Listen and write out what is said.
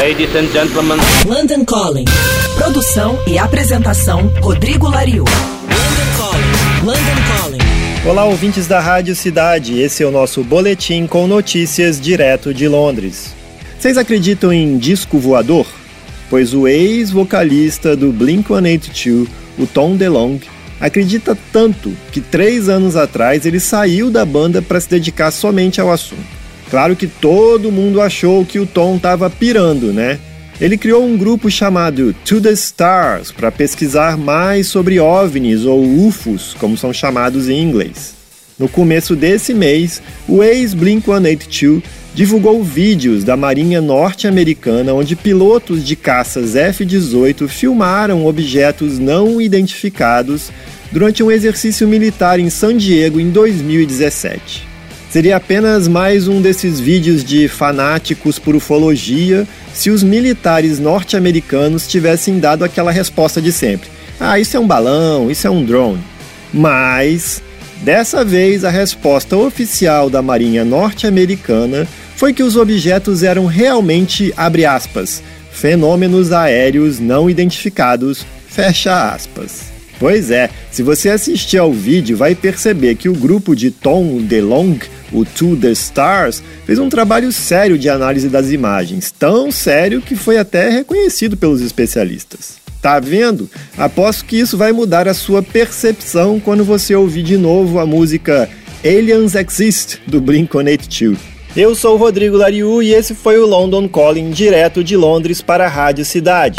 Ladies and gentlemen. London Calling. Produção e apresentação Rodrigo Lariu. London Calling. London Calling. Olá, ouvintes da Rádio Cidade. Esse é o nosso boletim com notícias direto de Londres. Vocês acreditam em disco voador? Pois o ex-vocalista do Blink-182, o Tom DeLonge, acredita tanto que três anos atrás ele saiu da banda para se dedicar somente ao assunto. Claro que todo mundo achou que o Tom estava pirando, né? Ele criou um grupo chamado To the Stars para pesquisar mais sobre OVNIs ou UFOs, como são chamados em inglês. No começo desse mês, o ex-Blink-182 divulgou vídeos da Marinha Norte-Americana onde pilotos de caças F-18 filmaram objetos não identificados durante um exercício militar em San Diego em 2017. Seria apenas mais um desses vídeos de fanáticos por ufologia se os militares norte-americanos tivessem dado aquela resposta de sempre: ah, isso é um balão, isso é um drone. Mas, dessa vez, a resposta oficial da Marinha norte-americana foi que os objetos eram realmente, abre aspas, fenômenos aéreos não identificados, fecha aspas. Pois é, se você assistir ao vídeo, vai perceber que o grupo de Tom DeLonge, o To The Stars, fez um trabalho sério de análise das imagens, tão sério que foi até reconhecido pelos especialistas. Tá vendo? Aposto que isso vai mudar a sua percepção quando você ouvir de novo a música Aliens Exist do Blink-182. Eu sou o Rodrigo Lariu e esse foi o London Calling direto de Londres para a Rádio Cidade.